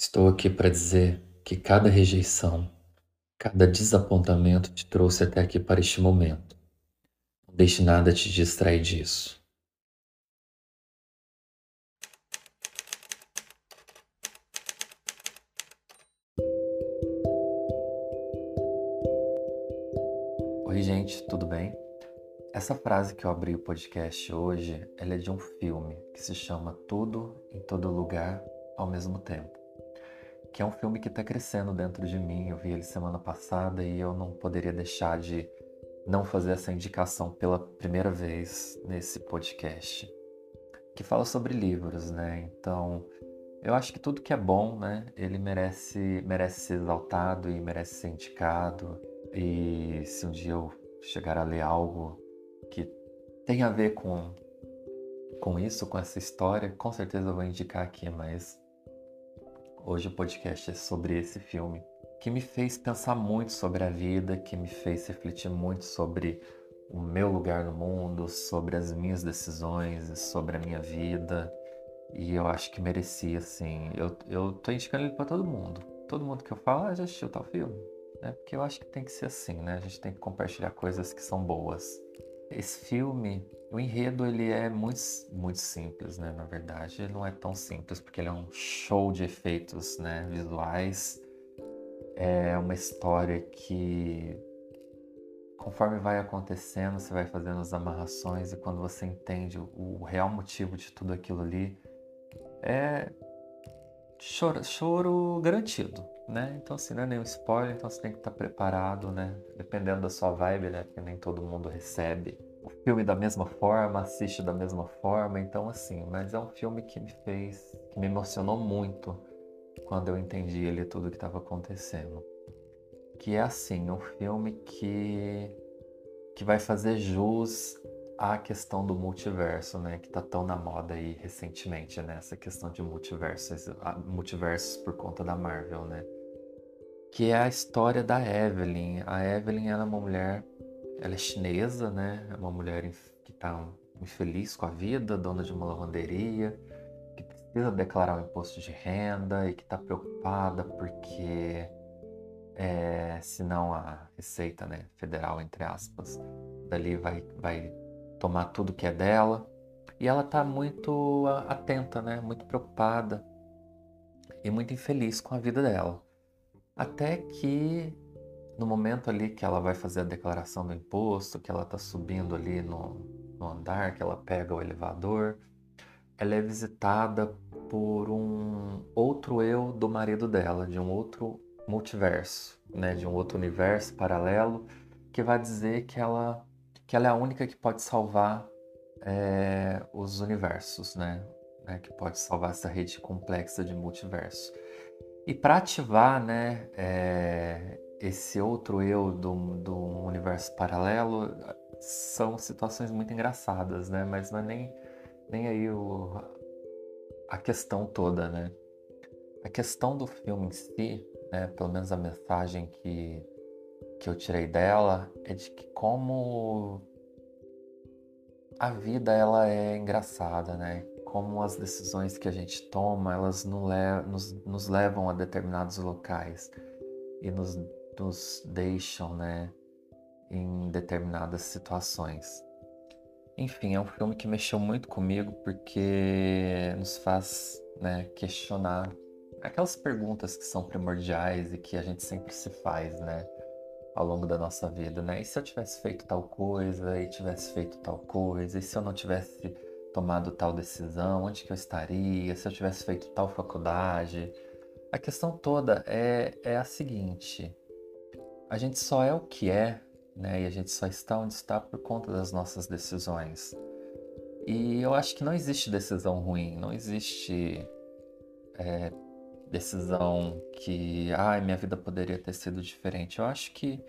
Estou aqui para dizer que cada rejeição, cada desapontamento te trouxe até aqui para este momento. Não deixe nada te distrair disso. Oi, gente, tudo bem? Essa frase que eu abri o podcast hoje, ela é de um filme que se chama Tudo em Todo Lugar ao mesmo tempo que é um filme que está crescendo dentro de mim. Eu vi ele semana passada e eu não poderia deixar de não fazer essa indicação pela primeira vez nesse podcast, que fala sobre livros, né? Então, eu acho que tudo que é bom, né, ele merece merece ser exaltado e merece ser indicado. E se um dia eu chegar a ler algo que tem a ver com com isso, com essa história, com certeza eu vou indicar aqui, mas Hoje o podcast é sobre esse filme, que me fez pensar muito sobre a vida, que me fez refletir muito sobre o meu lugar no mundo, sobre as minhas decisões, sobre a minha vida. E eu acho que merecia, assim. Eu, eu tô indicando ele para todo mundo. Todo mundo que eu falo, ah, já assistiu tal filme. Né? Porque eu acho que tem que ser assim, né? A gente tem que compartilhar coisas que são boas. Esse filme, o enredo ele é muito, muito simples, né? Na verdade, ele não é tão simples porque ele é um show de efeitos, né? Visuais. É uma história que, conforme vai acontecendo, você vai fazendo as amarrações e quando você entende o real motivo de tudo aquilo ali, é choro, choro garantido, né? Então, assim, não é nenhum spoiler, então você tem que estar preparado, né? Dependendo da sua vibe, né? Porque nem todo mundo recebe filme da mesma forma, assiste da mesma forma, então, assim, mas é um filme que me fez, que me emocionou muito quando eu entendi ele tudo que estava acontecendo. Que é, assim, um filme que, que vai fazer jus à questão do multiverso, né? Que tá tão na moda aí recentemente, né? Essa questão de multiversos, multiversos por conta da Marvel, né? que é a história da Evelyn. A Evelyn era é uma mulher, ela é chinesa, né? É uma mulher que está infeliz com a vida, dona de uma lavanderia, que precisa declarar o imposto de renda e que está preocupada porque é, senão a receita, né, federal entre aspas, dali vai, vai tomar tudo que é dela. E ela está muito atenta, né? Muito preocupada e muito infeliz com a vida dela. Até que no momento ali que ela vai fazer a declaração do imposto, que ela está subindo ali no, no andar, que ela pega o elevador, ela é visitada por um outro eu do marido dela, de um outro multiverso, né, de um outro universo paralelo, que vai dizer que ela, que ela é a única que pode salvar é, os universos, né, né, que pode salvar essa rede complexa de multiverso. E para ativar né, é, esse outro eu do, do universo paralelo, são situações muito engraçadas, né? Mas não é nem, nem aí o, a questão toda, né? A questão do filme em si, né, pelo menos a mensagem que, que eu tirei dela, é de que como a vida ela é engraçada, né? como as decisões que a gente toma, elas nos, nos levam a determinados locais e nos, nos deixam, né, em determinadas situações. Enfim, é um filme que mexeu muito comigo porque nos faz né, questionar aquelas perguntas que são primordiais e que a gente sempre se faz, né? Ao longo da nossa vida, né? E se eu tivesse feito tal coisa, e tivesse feito tal coisa, e se eu não tivesse tomado tal decisão, onde que eu estaria, se eu tivesse feito tal faculdade. A questão toda é, é a seguinte: a gente só é o que é, né? E a gente só está onde está por conta das nossas decisões. E eu acho que não existe decisão ruim, não existe é, decisão que, ai, ah, minha vida poderia ter sido diferente. Eu acho que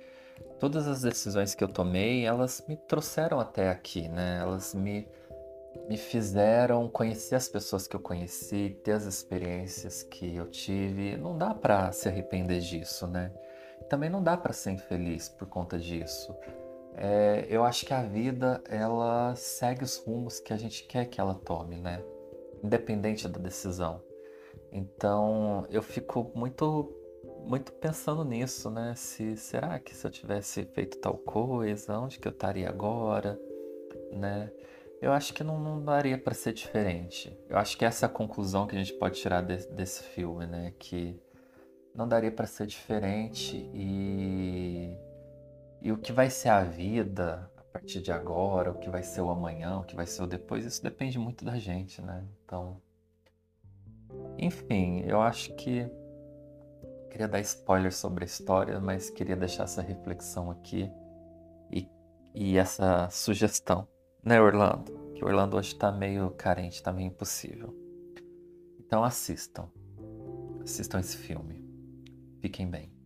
todas as decisões que eu tomei, elas me trouxeram até aqui, né? Elas me me fizeram conhecer as pessoas que eu conheci, ter as experiências que eu tive. Não dá para se arrepender disso, né? Também não dá para ser infeliz por conta disso. É, eu acho que a vida ela segue os rumos que a gente quer que ela tome, né? Independente da decisão. Então eu fico muito muito pensando nisso, né? Se será que se eu tivesse feito tal coisa, onde que eu estaria agora, né? Eu acho que não, não daria para ser diferente. Eu acho que essa é a conclusão que a gente pode tirar de, desse filme, né? Que não daria para ser diferente e e o que vai ser a vida a partir de agora, o que vai ser o amanhã, o que vai ser o depois, isso depende muito da gente, né? Então, enfim, eu acho que queria dar spoiler sobre a história, mas queria deixar essa reflexão aqui e, e essa sugestão, né, Orlando? Que Orlando hoje tá meio carente, tá meio impossível. Então assistam. Assistam esse filme. Fiquem bem.